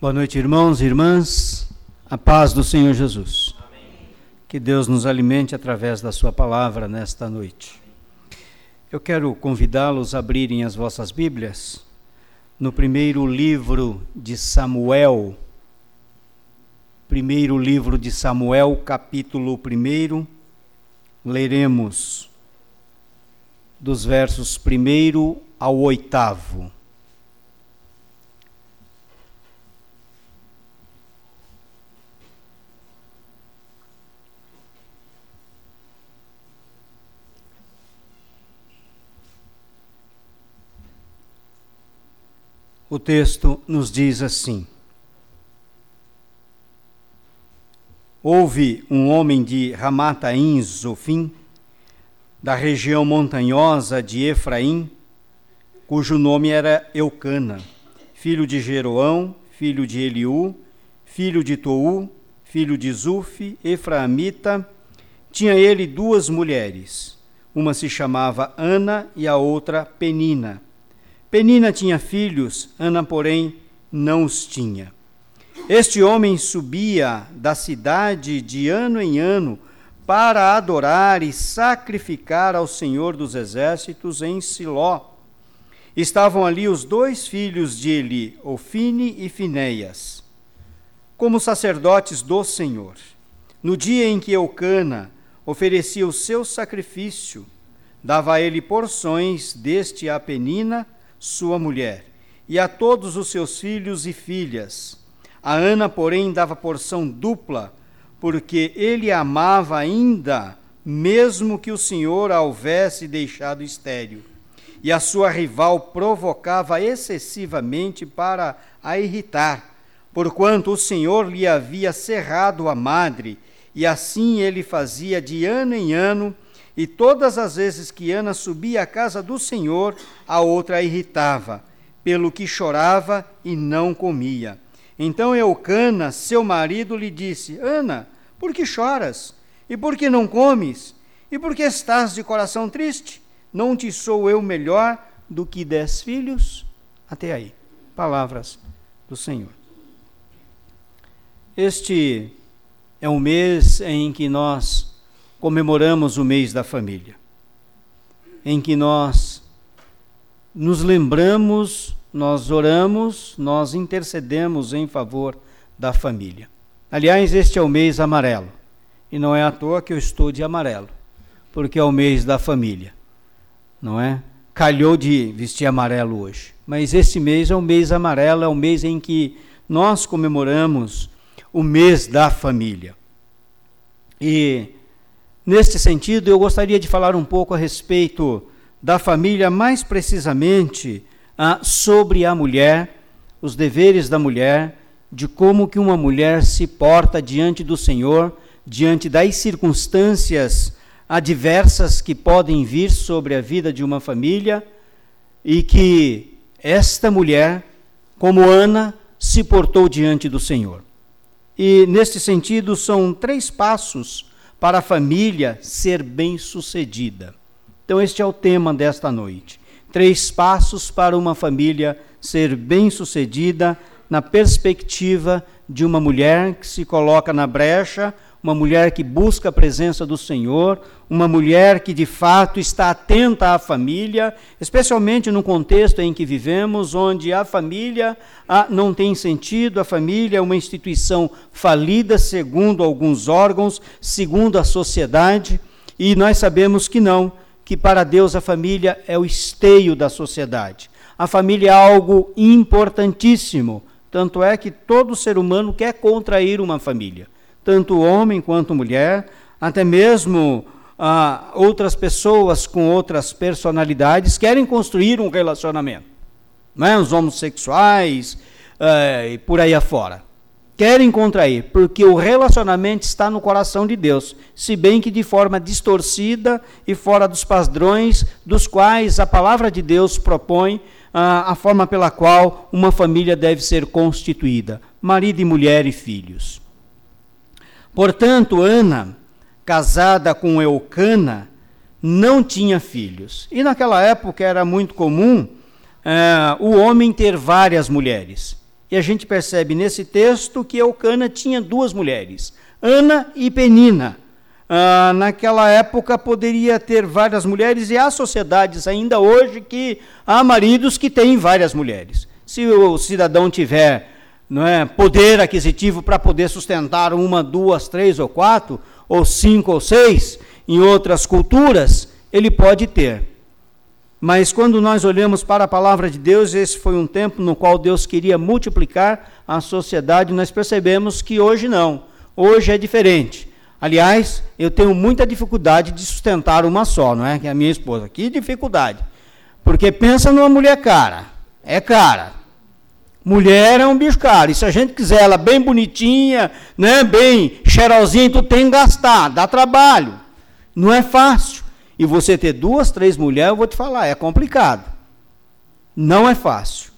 Boa noite, irmãos e irmãs. A paz do Senhor Jesus. Amém. Que Deus nos alimente através da Sua palavra nesta noite. Eu quero convidá-los a abrirem as vossas Bíblias no primeiro livro de Samuel. Primeiro livro de Samuel, capítulo 1. Leremos dos versos 1 ao 8. O texto nos diz assim: Houve um homem de Ramataim Zofim, da região montanhosa de Efraim, cujo nome era Eucana, filho de Jeroão, filho de Eliú, filho de Tou, filho de Zuf, Efraimita. Tinha ele duas mulheres, uma se chamava Ana e a outra Penina. Penina tinha filhos, Ana, porém, não os tinha. Este homem subia da cidade de ano em ano para adorar e sacrificar ao Senhor dos Exércitos em Siló. Estavam ali os dois filhos de Eli, Ofine e Finéias, como sacerdotes do Senhor. No dia em que Eucana oferecia o seu sacrifício, dava a ele porções deste a Penina, sua mulher, e a todos os seus filhos e filhas. A Ana, porém, dava porção dupla, porque ele a amava ainda, mesmo que o Senhor a houvesse deixado estéril. E a sua rival provocava excessivamente para a irritar, porquanto o Senhor lhe havia cerrado a madre, e assim ele fazia de ano em ano e todas as vezes que Ana subia à casa do Senhor, a outra a irritava, pelo que chorava e não comia. Então Eucana, seu marido, lhe disse: Ana, por que choras? E por que não comes? E por que estás de coração triste? Não te sou eu melhor do que dez filhos? Até aí. Palavras do Senhor. Este é um mês em que nós comemoramos o mês da família, em que nós nos lembramos, nós oramos, nós intercedemos em favor da família. Aliás, este é o mês amarelo, e não é à toa que eu estou de amarelo, porque é o mês da família, não é? Calhou de vestir amarelo hoje, mas este mês é o mês amarelo, é o mês em que nós comemoramos o mês da família. E Neste sentido, eu gostaria de falar um pouco a respeito da família, mais precisamente sobre a mulher, os deveres da mulher, de como que uma mulher se porta diante do Senhor, diante das circunstâncias adversas que podem vir sobre a vida de uma família, e que esta mulher, como Ana, se portou diante do Senhor. E neste sentido, são três passos para a família ser bem-sucedida. Então, este é o tema desta noite. Três passos para uma família ser bem-sucedida na perspectiva de uma mulher que se coloca na brecha uma mulher que busca a presença do Senhor, uma mulher que de fato está atenta à família, especialmente no contexto em que vivemos, onde a família ah, não tem sentido, a família é uma instituição falida, segundo alguns órgãos, segundo a sociedade, e nós sabemos que não, que para Deus a família é o esteio da sociedade. A família é algo importantíssimo, tanto é que todo ser humano quer contrair uma família tanto homem quanto mulher, até mesmo ah, outras pessoas com outras personalidades querem construir um relacionamento. Não é? Os homossexuais eh, e por aí afora. Querem contrair, porque o relacionamento está no coração de Deus, se bem que de forma distorcida e fora dos padrões dos quais a palavra de Deus propõe ah, a forma pela qual uma família deve ser constituída: marido e mulher e filhos. Portanto, Ana, casada com Eucana, não tinha filhos. E naquela época era muito comum é, o homem ter várias mulheres. E a gente percebe nesse texto que Eucana tinha duas mulheres, Ana e Penina. Ah, naquela época poderia ter várias mulheres, e há sociedades ainda hoje que há maridos que têm várias mulheres. Se o cidadão tiver não é, poder aquisitivo para poder sustentar uma, duas, três ou quatro, ou cinco ou seis, em outras culturas, ele pode ter. Mas quando nós olhamos para a palavra de Deus, esse foi um tempo no qual Deus queria multiplicar a sociedade, nós percebemos que hoje não. Hoje é diferente. Aliás, eu tenho muita dificuldade de sustentar uma só, não é? Que é a minha esposa. Que dificuldade. Porque pensa numa mulher cara. É cara. Mulher é um bicho caro. E se a gente quiser ela bem bonitinha, né, bem cheirosinha, tu tem que gastar, dá trabalho. Não é fácil. E você ter duas, três mulheres, eu vou te falar, é complicado. Não é fácil.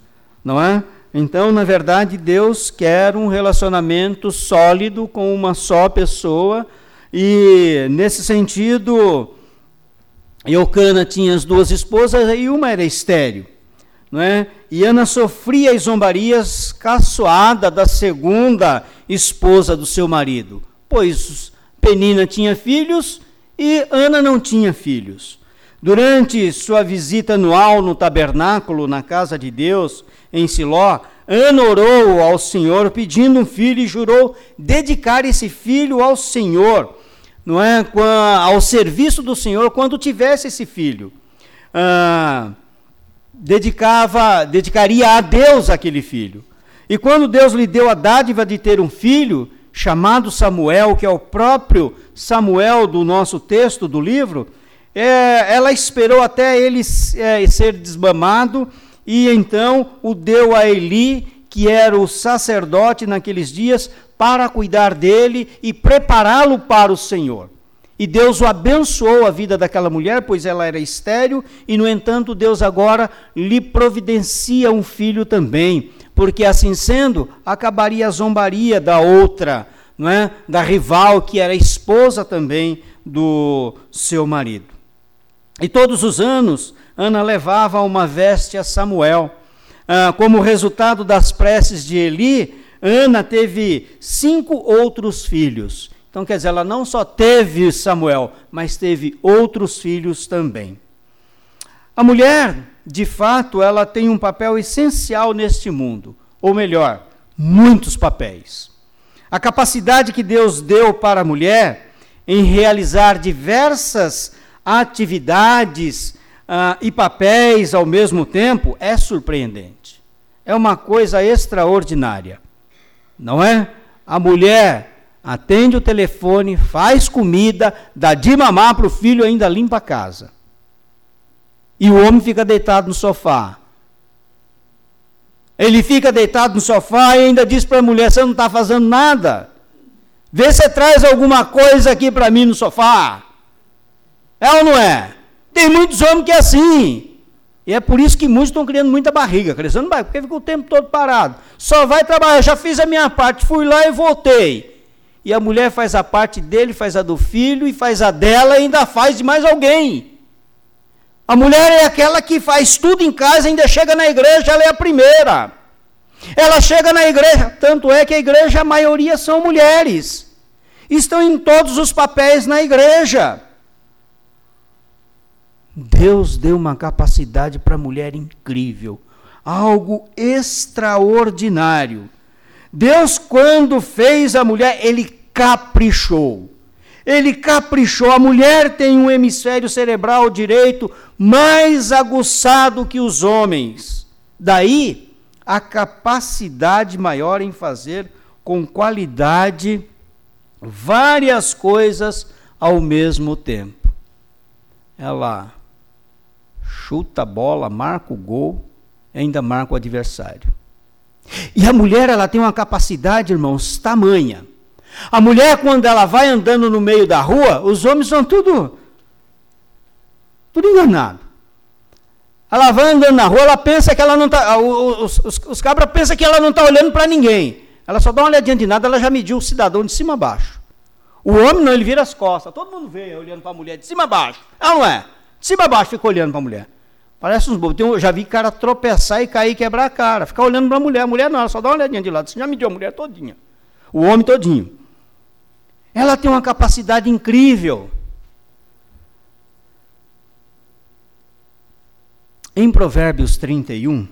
Não é? Então, na verdade, Deus quer um relacionamento sólido com uma só pessoa, e nesse sentido, Eucana tinha as duas esposas e uma era estéreo. Não é? E Ana sofria as zombarias caçoada da segunda esposa do seu marido, pois Penina tinha filhos e Ana não tinha filhos. Durante sua visita anual no tabernáculo, na casa de Deus, em Siló, Ana orou ao Senhor pedindo um filho e jurou dedicar esse filho ao Senhor, não é, ao serviço do Senhor quando tivesse esse filho. Ah, dedicava, dedicaria a Deus aquele filho. E quando Deus lhe deu a dádiva de ter um filho, chamado Samuel, que é o próprio Samuel do nosso texto do livro, é, ela esperou até ele é, ser desmamado e então o deu a Eli, que era o sacerdote naqueles dias, para cuidar dele e prepará-lo para o Senhor. E Deus o abençoou a vida daquela mulher, pois ela era estéril, e no entanto Deus agora lhe providencia um filho também, porque assim sendo, acabaria a zombaria da outra, não é? Da rival que era esposa também do seu marido. E todos os anos Ana levava uma veste a Samuel. Ah, como resultado das preces de Eli, Ana teve cinco outros filhos. Então, quer dizer, ela não só teve Samuel, mas teve outros filhos também. A mulher, de fato, ela tem um papel essencial neste mundo, ou melhor, muitos papéis. A capacidade que Deus deu para a mulher em realizar diversas atividades ah, e papéis ao mesmo tempo é surpreendente. É uma coisa extraordinária. Não é? A mulher atende o telefone, faz comida, dá de mamar para o filho ainda limpa a casa. E o homem fica deitado no sofá. Ele fica deitado no sofá e ainda diz para a mulher: Você não está fazendo nada. Vê se traz alguma coisa aqui para mim no sofá. É ou não é? Tem muitos homens que é assim. E é por isso que muitos estão criando muita barriga, crescendo barriga, porque fica o tempo todo parado. Só vai trabalhar, já fiz a minha parte, fui lá e voltei. E a mulher faz a parte dele, faz a do filho e faz a dela e ainda faz de mais alguém. A mulher é aquela que faz tudo em casa, ainda chega na igreja, ela é a primeira. Ela chega na igreja, tanto é que a igreja, a maioria são mulheres. Estão em todos os papéis na igreja. Deus deu uma capacidade para a mulher incrível, algo extraordinário. Deus, quando fez a mulher, ele caprichou. Ele caprichou. A mulher tem um hemisfério cerebral direito mais aguçado que os homens. Daí a capacidade maior em fazer com qualidade várias coisas ao mesmo tempo. Ela chuta a bola, marca o gol, ainda marca o adversário. E a mulher, ela tem uma capacidade, irmãos, tamanha. A mulher, quando ela vai andando no meio da rua, os homens são tudo, tudo enganado. Ela vai andando na rua, ela pensa que ela não está. Os, os, os cabras pensam que ela não está olhando para ninguém. Ela só dá uma olhadinha de nada, ela já mediu o cidadão de cima a baixo. O homem não, ele vira as costas. Todo mundo vê olhando para a mulher de cima a baixo. Ela não é. De cima a baixo fica olhando para a mulher. Parece uns bobos. Eu já vi cara tropeçar e cair e quebrar a cara. Ficar olhando para a mulher. A mulher não, ela só dá uma olhadinha de lado. Você já mediu a mulher todinha. O homem todinho. Ela tem uma capacidade incrível. Em Provérbios 31,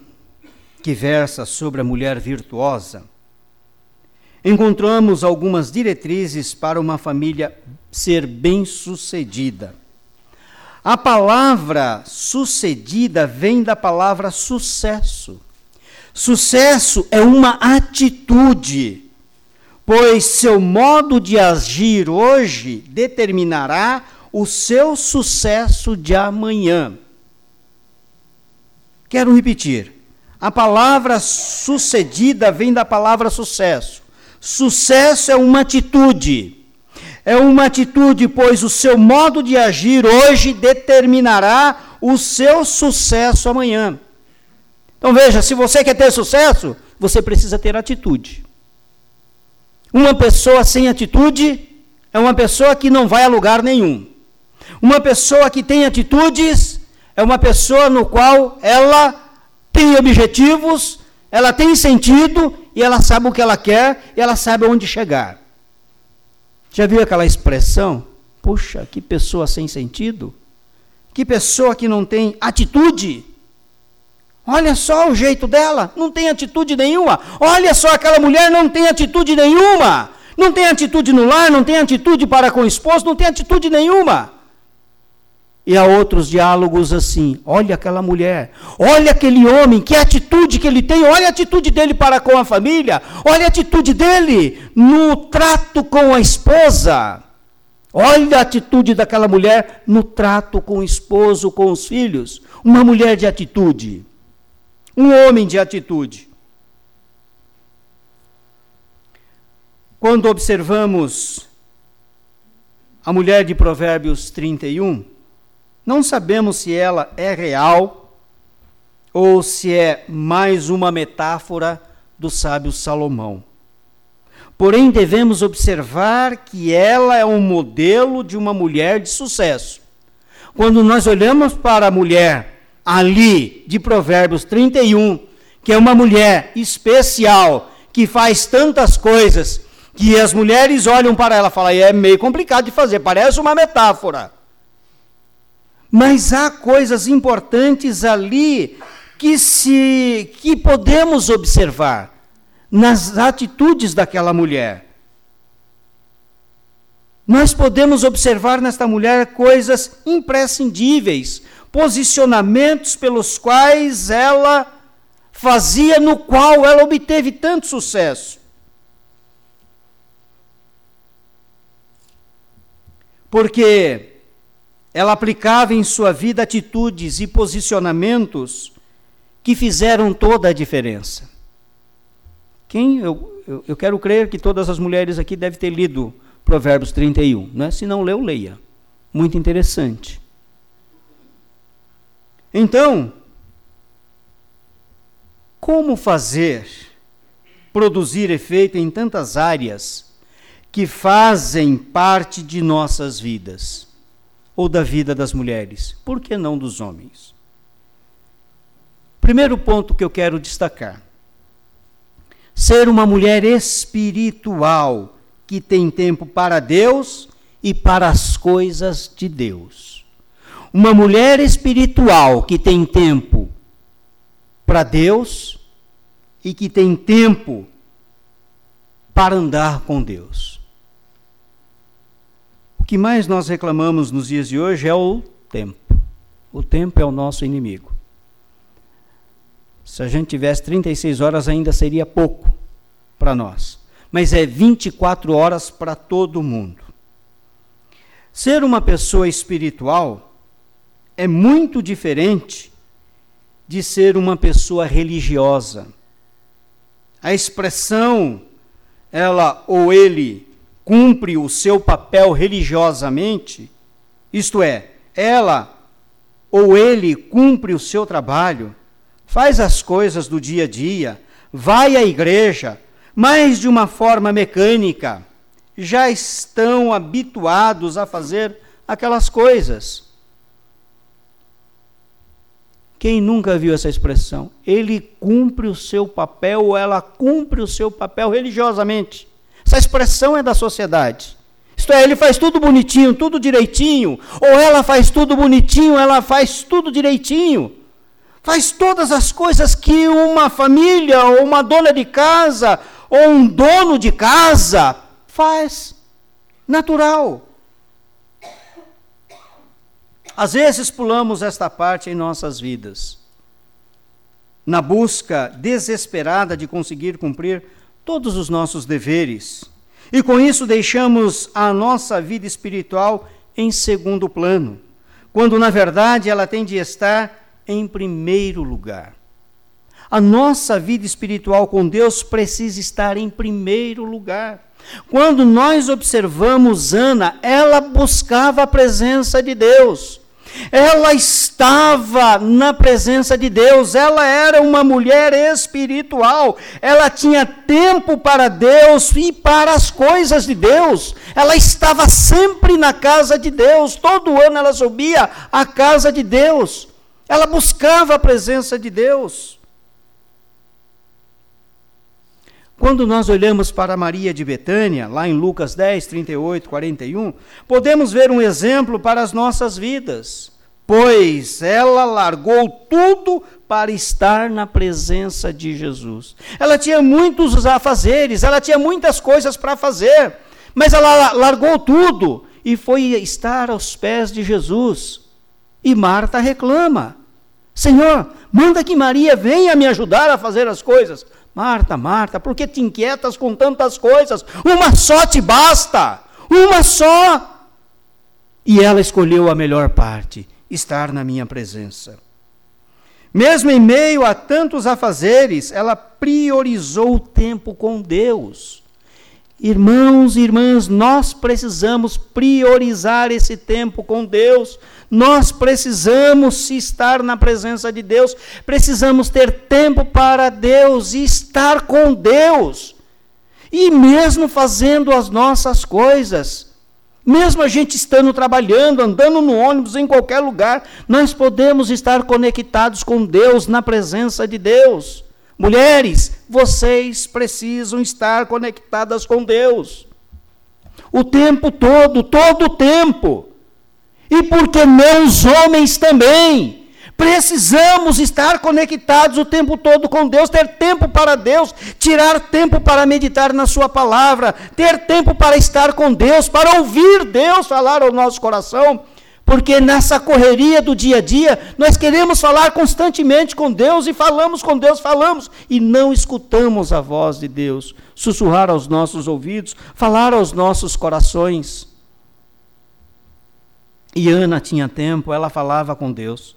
que versa sobre a mulher virtuosa, encontramos algumas diretrizes para uma família ser bem-sucedida. A palavra sucedida vem da palavra sucesso. Sucesso é uma atitude, pois seu modo de agir hoje determinará o seu sucesso de amanhã. Quero repetir. A palavra sucedida vem da palavra sucesso. Sucesso é uma atitude. É uma atitude, pois o seu modo de agir hoje determinará o seu sucesso amanhã. Então veja, se você quer ter sucesso, você precisa ter atitude. Uma pessoa sem atitude é uma pessoa que não vai a lugar nenhum. Uma pessoa que tem atitudes é uma pessoa no qual ela tem objetivos, ela tem sentido e ela sabe o que ela quer e ela sabe onde chegar. Já viu aquela expressão? Puxa, que pessoa sem sentido? Que pessoa que não tem atitude? Olha só o jeito dela, não tem atitude nenhuma. Olha só aquela mulher, não tem atitude nenhuma. Não tem atitude no lar, não tem atitude para com o esposo, não tem atitude nenhuma. E há outros diálogos assim: olha aquela mulher, olha aquele homem, que atitude que ele tem, olha a atitude dele para com a família, olha a atitude dele no trato com a esposa. Olha a atitude daquela mulher no trato com o esposo, com os filhos. Uma mulher de atitude. Um homem de atitude. Quando observamos a mulher de Provérbios 31, não sabemos se ela é real ou se é mais uma metáfora do sábio Salomão. Porém, devemos observar que ela é um modelo de uma mulher de sucesso. Quando nós olhamos para a mulher ali de Provérbios 31, que é uma mulher especial, que faz tantas coisas, que as mulheres olham para ela e falam, é meio complicado de fazer, parece uma metáfora. Mas há coisas importantes ali que se que podemos observar nas atitudes daquela mulher. Nós podemos observar nesta mulher coisas imprescindíveis, posicionamentos pelos quais ela fazia, no qual ela obteve tanto sucesso. Porque ela aplicava em sua vida atitudes e posicionamentos que fizeram toda a diferença. Quem eu, eu, eu, quero crer que todas as mulheres aqui devem ter lido Provérbios 31, né? Se não leu, leia. Muito interessante. Então, como fazer produzir efeito em tantas áreas que fazem parte de nossas vidas? Ou da vida das mulheres? Por que não dos homens? Primeiro ponto que eu quero destacar: ser uma mulher espiritual que tem tempo para Deus e para as coisas de Deus. Uma mulher espiritual que tem tempo para Deus e que tem tempo para andar com Deus que mais nós reclamamos nos dias de hoje é o tempo. O tempo é o nosso inimigo. Se a gente tivesse 36 horas, ainda seria pouco para nós. Mas é 24 horas para todo mundo. Ser uma pessoa espiritual é muito diferente de ser uma pessoa religiosa. A expressão ela ou ele cumpre o seu papel religiosamente, isto é, ela ou ele cumpre o seu trabalho, faz as coisas do dia a dia, vai à igreja, mas de uma forma mecânica, já estão habituados a fazer aquelas coisas. Quem nunca viu essa expressão? Ele cumpre o seu papel ou ela cumpre o seu papel religiosamente. Essa expressão é da sociedade. Isto é, ele faz tudo bonitinho, tudo direitinho, ou ela faz tudo bonitinho, ela faz tudo direitinho. Faz todas as coisas que uma família, ou uma dona de casa, ou um dono de casa faz. Natural. Às vezes pulamos esta parte em nossas vidas, na busca desesperada de conseguir cumprir todos os nossos deveres, e com isso deixamos a nossa vida espiritual em segundo plano, quando na verdade ela tem de estar em primeiro lugar. A nossa vida espiritual com Deus precisa estar em primeiro lugar. Quando nós observamos Ana, ela buscava a presença de Deus. Ela estava na presença de Deus, ela era uma mulher espiritual, ela tinha tempo para Deus e para as coisas de Deus, ela estava sempre na casa de Deus, todo ano ela subia à casa de Deus, ela buscava a presença de Deus. Quando nós olhamos para Maria de Betânia, lá em Lucas 10, 38, 41, podemos ver um exemplo para as nossas vidas, pois ela largou tudo para estar na presença de Jesus. Ela tinha muitos afazeres, ela tinha muitas coisas para fazer, mas ela largou tudo e foi estar aos pés de Jesus. E Marta reclama: Senhor, manda que Maria venha me ajudar a fazer as coisas. Marta, Marta, por que te inquietas com tantas coisas? Uma só te basta, uma só. E ela escolheu a melhor parte, estar na minha presença. Mesmo em meio a tantos afazeres, ela priorizou o tempo com Deus. Irmãos e irmãs, nós precisamos priorizar esse tempo com Deus. Nós precisamos estar na presença de Deus, precisamos ter tempo para Deus e estar com Deus. E mesmo fazendo as nossas coisas, mesmo a gente estando trabalhando, andando no ônibus, em qualquer lugar, nós podemos estar conectados com Deus, na presença de Deus. Mulheres, vocês precisam estar conectadas com Deus. O tempo todo, todo o tempo. E por que não os homens também? Precisamos estar conectados o tempo todo com Deus, ter tempo para Deus, tirar tempo para meditar na Sua palavra, ter tempo para estar com Deus, para ouvir Deus falar ao nosso coração, porque nessa correria do dia a dia, nós queremos falar constantemente com Deus e falamos com Deus, falamos, e não escutamos a voz de Deus sussurrar aos nossos ouvidos, falar aos nossos corações. E Ana tinha tempo, ela falava com Deus.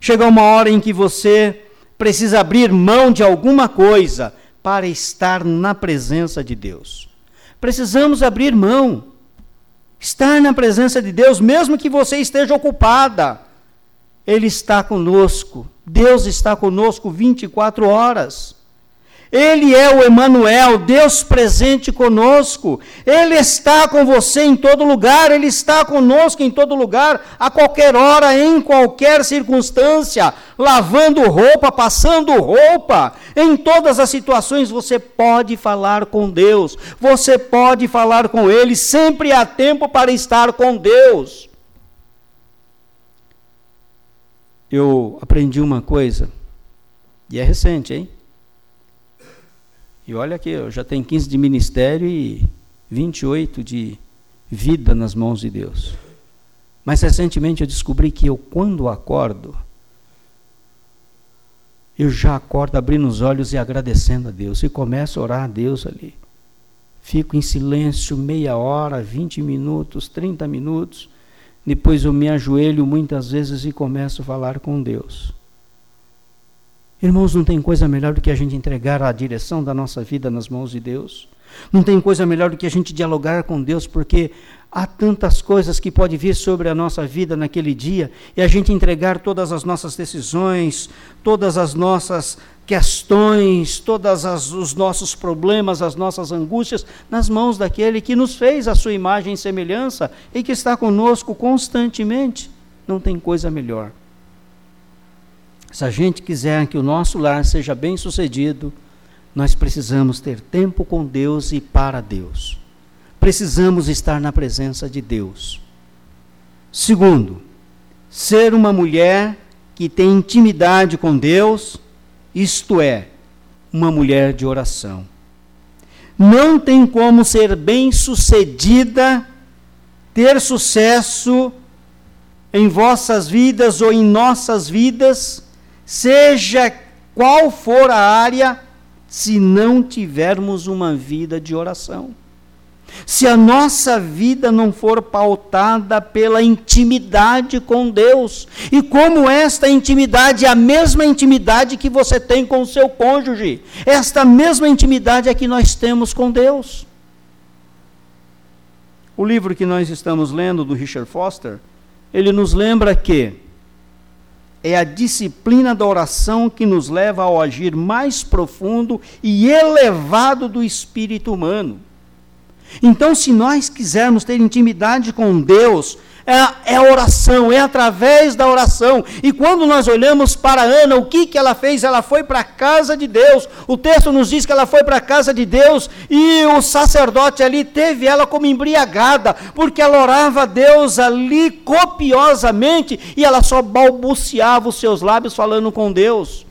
Chega uma hora em que você precisa abrir mão de alguma coisa para estar na presença de Deus. Precisamos abrir mão. Estar na presença de Deus, mesmo que você esteja ocupada, Ele está conosco. Deus está conosco 24 horas. Ele é o Emanuel, Deus presente conosco. Ele está com você em todo lugar, ele está conosco em todo lugar, a qualquer hora, em qualquer circunstância, lavando roupa, passando roupa. Em todas as situações você pode falar com Deus. Você pode falar com ele, sempre há tempo para estar com Deus. Eu aprendi uma coisa, e é recente, hein? E olha aqui, eu já tenho 15 de ministério e 28 de vida nas mãos de Deus. Mas recentemente eu descobri que eu, quando acordo, eu já acordo abrindo os olhos e agradecendo a Deus. E começo a orar a Deus ali. Fico em silêncio meia hora, 20 minutos, 30 minutos. Depois eu me ajoelho muitas vezes e começo a falar com Deus. Irmãos, não tem coisa melhor do que a gente entregar a direção da nossa vida nas mãos de Deus. Não tem coisa melhor do que a gente dialogar com Deus, porque há tantas coisas que pode vir sobre a nossa vida naquele dia e a gente entregar todas as nossas decisões, todas as nossas questões, todos os nossos problemas, as nossas angústias nas mãos daquele que nos fez a sua imagem e semelhança e que está conosco constantemente. Não tem coisa melhor. Se a gente quiser que o nosso lar seja bem sucedido, nós precisamos ter tempo com Deus e para Deus. Precisamos estar na presença de Deus. Segundo, ser uma mulher que tem intimidade com Deus, isto é, uma mulher de oração. Não tem como ser bem-sucedida, ter sucesso em vossas vidas ou em nossas vidas, seja qual for a área, se não tivermos uma vida de oração. Se a nossa vida não for pautada pela intimidade com Deus, e como esta intimidade é a mesma intimidade que você tem com o seu cônjuge, esta mesma intimidade é que nós temos com Deus. O livro que nós estamos lendo do Richard Foster, ele nos lembra que é a disciplina da oração que nos leva ao agir mais profundo e elevado do espírito humano. Então, se nós quisermos ter intimidade com Deus, é, é a oração, é através da oração. E quando nós olhamos para Ana, o que, que ela fez? Ela foi para a casa de Deus. O texto nos diz que ela foi para a casa de Deus e o sacerdote ali teve ela como embriagada, porque ela orava a Deus ali copiosamente e ela só balbuciava os seus lábios falando com Deus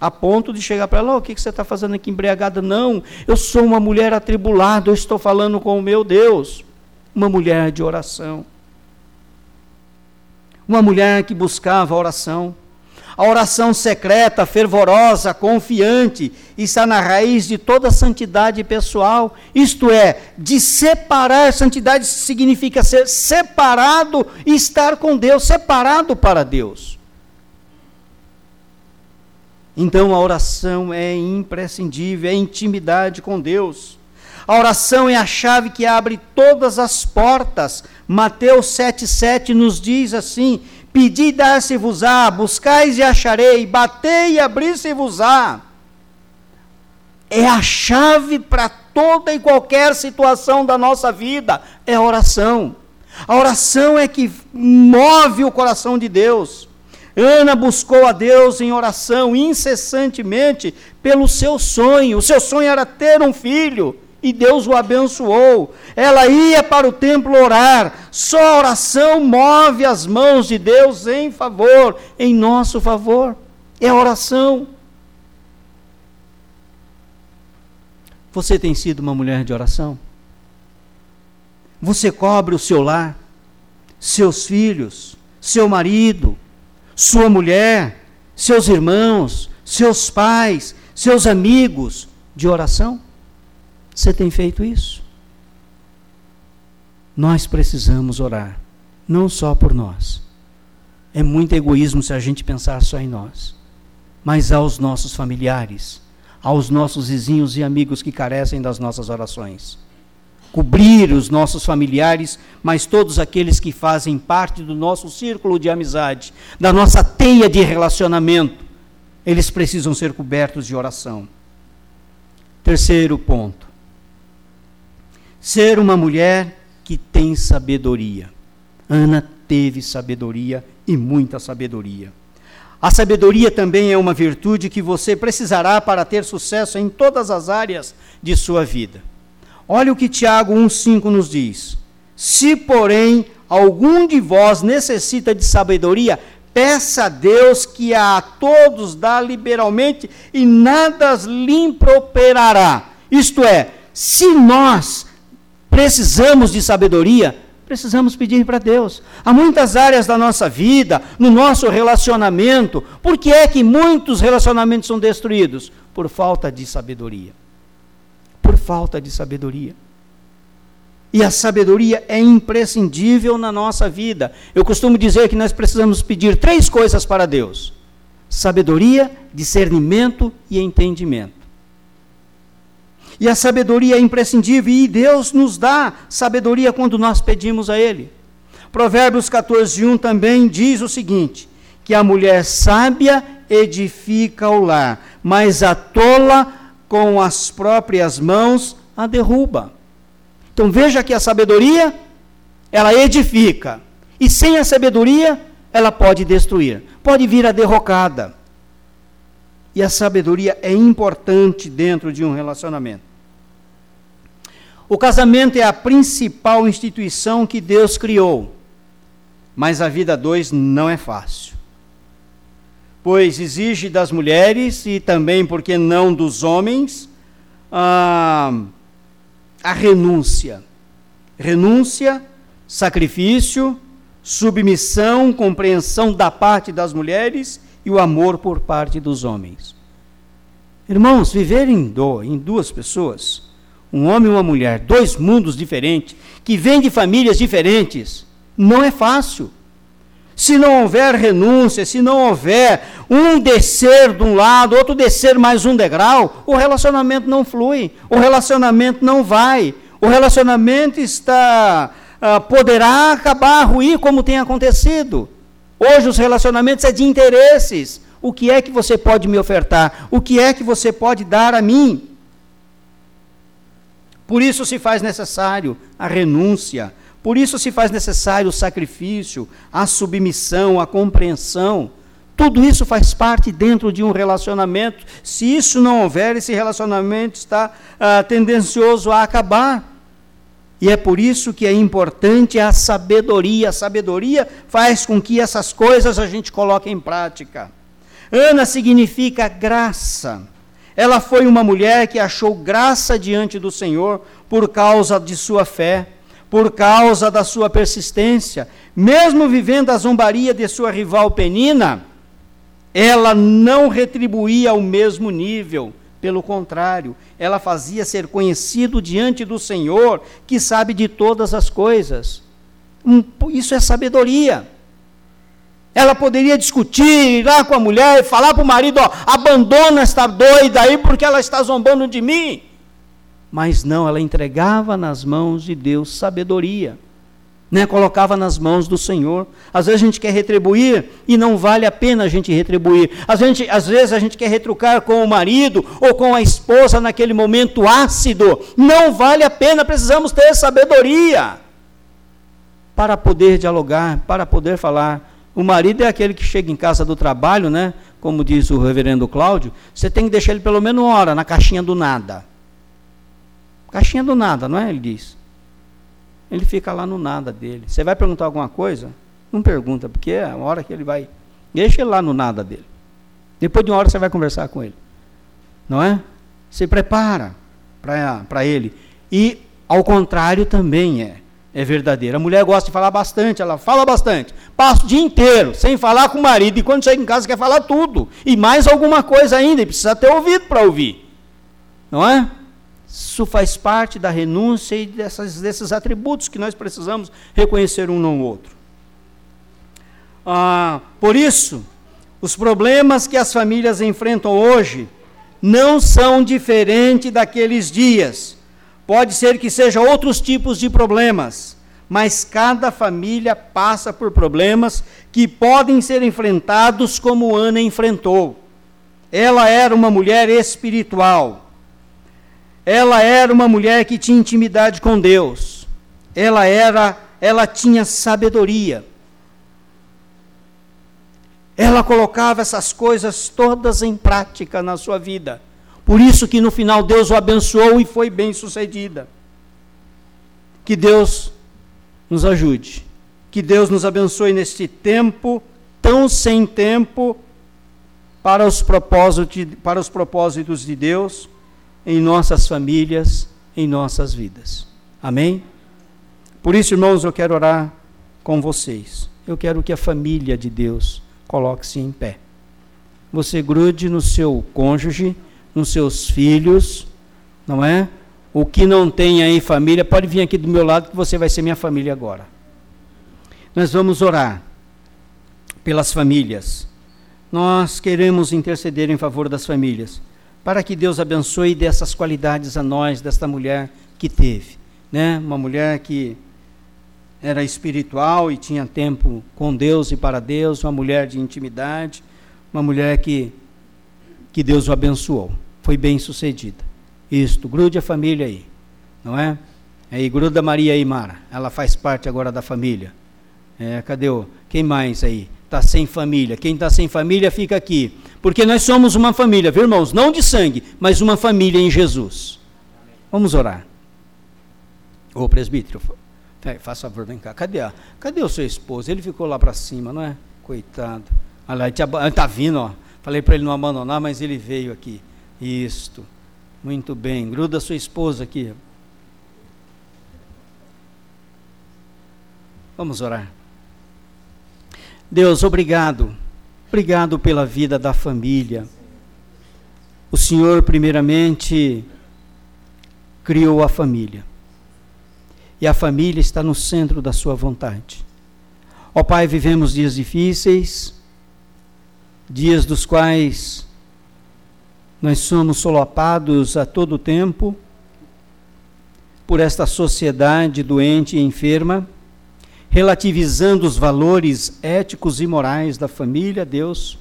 a ponto de chegar para ela: oh, o que você está fazendo aqui embriagada? Não, eu sou uma mulher atribulada, eu estou falando com o meu Deus. Uma mulher de oração. Uma mulher que buscava a oração. A oração secreta, fervorosa, confiante, está na raiz de toda santidade pessoal. Isto é, de separar, santidade significa ser separado e estar com Deus, separado para Deus. Então a oração é imprescindível, é intimidade com Deus. A oração é a chave que abre todas as portas. Mateus 7,7 nos diz assim: Pedi e dar-se-vos-á, buscais e acharei, batei e abri-se-vos-á. É a chave para toda e qualquer situação da nossa vida, é a oração. A oração é que move o coração de Deus. Ana buscou a Deus em oração incessantemente pelo seu sonho. O seu sonho era ter um filho e Deus o abençoou. Ela ia para o templo orar. Só a oração move as mãos de Deus em favor, em nosso favor. É a oração. Você tem sido uma mulher de oração? Você cobre o seu lar, seus filhos, seu marido, sua mulher, seus irmãos, seus pais, seus amigos de oração? Você tem feito isso? Nós precisamos orar, não só por nós. É muito egoísmo se a gente pensar só em nós, mas aos nossos familiares, aos nossos vizinhos e amigos que carecem das nossas orações cobrir os nossos familiares, mas todos aqueles que fazem parte do nosso círculo de amizade, da nossa teia de relacionamento, eles precisam ser cobertos de oração. Terceiro ponto. Ser uma mulher que tem sabedoria. Ana teve sabedoria e muita sabedoria. A sabedoria também é uma virtude que você precisará para ter sucesso em todas as áreas de sua vida. Olha o que Tiago 1,5 nos diz. Se, porém, algum de vós necessita de sabedoria, peça a Deus que a todos dá liberalmente e nada lhe improperará. Isto é, se nós precisamos de sabedoria, precisamos pedir para Deus. Há muitas áreas da nossa vida, no nosso relacionamento, por que é que muitos relacionamentos são destruídos? Por falta de sabedoria por falta de sabedoria. E a sabedoria é imprescindível na nossa vida. Eu costumo dizer que nós precisamos pedir três coisas para Deus: sabedoria, discernimento e entendimento. E a sabedoria é imprescindível e Deus nos dá sabedoria quando nós pedimos a Ele. Provérbios 14, 1 também diz o seguinte: que a mulher sábia edifica o lar, mas a tola com as próprias mãos a derruba. Então veja que a sabedoria, ela edifica. E sem a sabedoria, ela pode destruir, pode vir a derrocada. E a sabedoria é importante dentro de um relacionamento. O casamento é a principal instituição que Deus criou, mas a vida dois não é fácil. Pois exige das mulheres e também, por que não, dos homens, a, a renúncia. Renúncia, sacrifício, submissão, compreensão da parte das mulheres e o amor por parte dos homens. Irmãos, viver em, do, em duas pessoas, um homem e uma mulher, dois mundos diferentes, que vêm de famílias diferentes, não é fácil. Se não houver renúncia, se não houver um descer de um lado, outro descer mais um degrau, o relacionamento não flui, o relacionamento não vai, o relacionamento está uh, poderá acabar, ruir como tem acontecido. Hoje os relacionamentos é de interesses. O que é que você pode me ofertar? O que é que você pode dar a mim? Por isso se faz necessário a renúncia, por isso se faz necessário o sacrifício, a submissão, a compreensão. Tudo isso faz parte dentro de um relacionamento. Se isso não houver, esse relacionamento está ah, tendencioso a acabar. E é por isso que é importante a sabedoria. A sabedoria faz com que essas coisas a gente coloque em prática. Ana significa graça. Ela foi uma mulher que achou graça diante do Senhor por causa de sua fé, por causa da sua persistência. Mesmo vivendo a zombaria de sua rival Penina, ela não retribuía ao mesmo nível. Pelo contrário, ela fazia ser conhecido diante do Senhor, que sabe de todas as coisas. Isso é sabedoria. Ela poderia discutir, ir lá com a mulher e falar para o marido: ó, abandona esta doida aí porque ela está zombando de mim. Mas não, ela entregava nas mãos de Deus sabedoria. Né, colocava nas mãos do Senhor. Às vezes a gente quer retribuir e não vale a pena a gente retribuir. Às às vezes a gente quer retrucar com o marido ou com a esposa naquele momento ácido. Não vale a pena, precisamos ter sabedoria para poder dialogar, para poder falar. O marido é aquele que chega em casa do trabalho, né? Como diz o reverendo Cláudio, você tem que deixar ele pelo menos uma hora na caixinha do nada. Caixinha do nada, não é? Ele diz. Ele fica lá no nada dele. Você vai perguntar alguma coisa? Não pergunta, porque é a hora que ele vai. Deixa ele lá no nada dele. Depois de uma hora você vai conversar com ele. Não é? Se prepara para ele. E ao contrário também é é verdadeira. A mulher gosta de falar bastante, ela fala bastante. Passa o dia inteiro sem falar com o marido e quando chega em casa quer falar tudo. E mais alguma coisa ainda, e precisa ter ouvido para ouvir. Não é? Isso faz parte da renúncia e dessas, desses atributos que nós precisamos reconhecer um no outro. Ah, por isso, os problemas que as famílias enfrentam hoje não são diferentes daqueles dias Pode ser que sejam outros tipos de problemas, mas cada família passa por problemas que podem ser enfrentados como Ana enfrentou. Ela era uma mulher espiritual. Ela era uma mulher que tinha intimidade com Deus. Ela era, ela tinha sabedoria. Ela colocava essas coisas todas em prática na sua vida. Por isso que no final Deus o abençoou e foi bem sucedida. Que Deus nos ajude. Que Deus nos abençoe neste tempo tão sem tempo para os propósitos, para os propósitos de Deus em nossas famílias, em nossas vidas. Amém? Por isso, irmãos, eu quero orar com vocês. Eu quero que a família de Deus coloque-se em pé. Você grude no seu cônjuge nos seus filhos, não é? O que não tem aí família, pode vir aqui do meu lado que você vai ser minha família agora. Nós vamos orar pelas famílias. Nós queremos interceder em favor das famílias, para que Deus abençoe dessas qualidades a nós, desta mulher que teve, né? Uma mulher que era espiritual e tinha tempo com Deus e para Deus, uma mulher de intimidade, uma mulher que que Deus o abençoou foi bem sucedida. Isto, grude a família aí, não é? Aí, gruda Maria aí, Mara. Ela faz parte agora da família. É, cadê o. Quem mais aí? Está sem família. Quem está sem família fica aqui. Porque nós somos uma família, viu, irmãos? Não de sangue, mas uma família em Jesus. Vamos orar. Ô presbítero, faça favor, vem cá. Cadê, a, cadê o seu esposo? Ele ficou lá para cima, não é? Coitado. Olha lá, ele está vindo, ó. Falei para ele não abandonar, mas ele veio aqui. Isto. Muito bem. Gruda sua esposa aqui. Vamos orar. Deus, obrigado. Obrigado pela vida da família. O Senhor, primeiramente, criou a família. E a família está no centro da Sua vontade. Ó Pai, vivemos dias difíceis, dias dos quais nós somos solapados a todo tempo por esta sociedade doente e enferma relativizando os valores éticos e morais da família, Deus.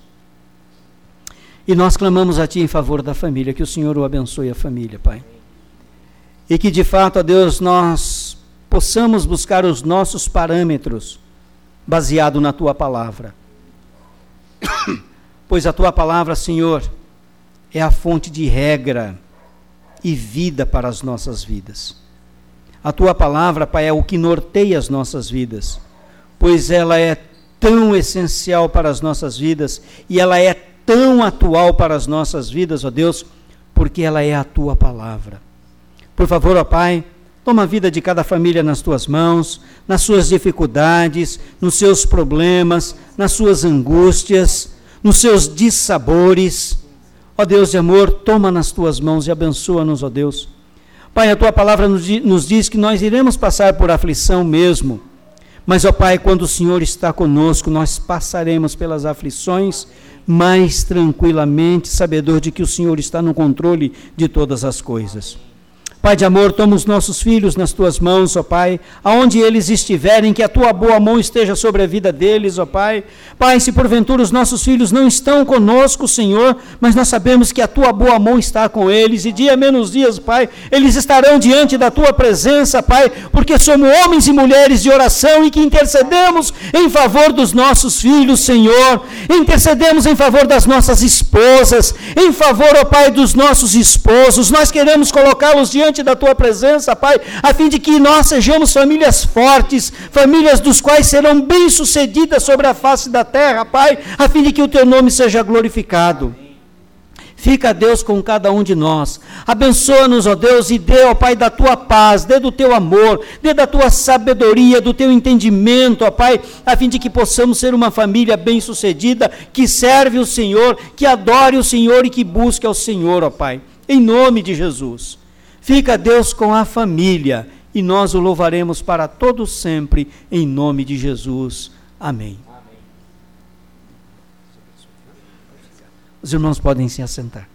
E nós clamamos a Ti em favor da família, que o Senhor o abençoe a família, Pai. E que de fato, a Deus, nós possamos buscar os nossos parâmetros baseado na Tua palavra. pois a Tua palavra, Senhor, é a fonte de regra e vida para as nossas vidas. A tua palavra, Pai, é o que norteia as nossas vidas, pois ela é tão essencial para as nossas vidas e ela é tão atual para as nossas vidas, ó Deus, porque ela é a tua palavra. Por favor, ó Pai, toma a vida de cada família nas tuas mãos, nas suas dificuldades, nos seus problemas, nas suas angústias, nos seus dissabores. Ó Deus de amor, toma nas tuas mãos e abençoa-nos, ó Deus Pai, a tua palavra nos diz que nós iremos passar por aflição mesmo. Mas, ó Pai, quando o Senhor está conosco, nós passaremos pelas aflições mais tranquilamente, sabedor de que o Senhor está no controle de todas as coisas. Pai de amor, toma os nossos filhos nas tuas mãos, ó Pai, aonde eles estiverem, que a tua boa mão esteja sobre a vida deles, ó Pai. Pai, se porventura os nossos filhos não estão conosco, Senhor, mas nós sabemos que a tua boa mão está com eles, e dia menos dias, Pai, eles estarão diante da tua presença, Pai, porque somos homens e mulheres de oração e que intercedemos em favor dos nossos filhos, Senhor, intercedemos em favor das nossas esposas, em favor, ó Pai, dos nossos esposos, nós queremos colocá-los diante diante da tua presença, Pai, a fim de que nós sejamos famílias fortes, famílias dos quais serão bem-sucedidas sobre a face da terra, Pai, a fim de que o teu nome seja glorificado. Fica, Deus, com cada um de nós. Abençoa-nos, ó Deus, e dê, ó Pai, da tua paz, dê do teu amor, dê da tua sabedoria, do teu entendimento, ó Pai, a fim de que possamos ser uma família bem-sucedida, que serve o Senhor, que adore o Senhor e que busque ao Senhor, ó Pai. Em nome de Jesus. Fica Deus com a família e nós o louvaremos para todo sempre em nome de Jesus. Amém. Os irmãos podem se assentar.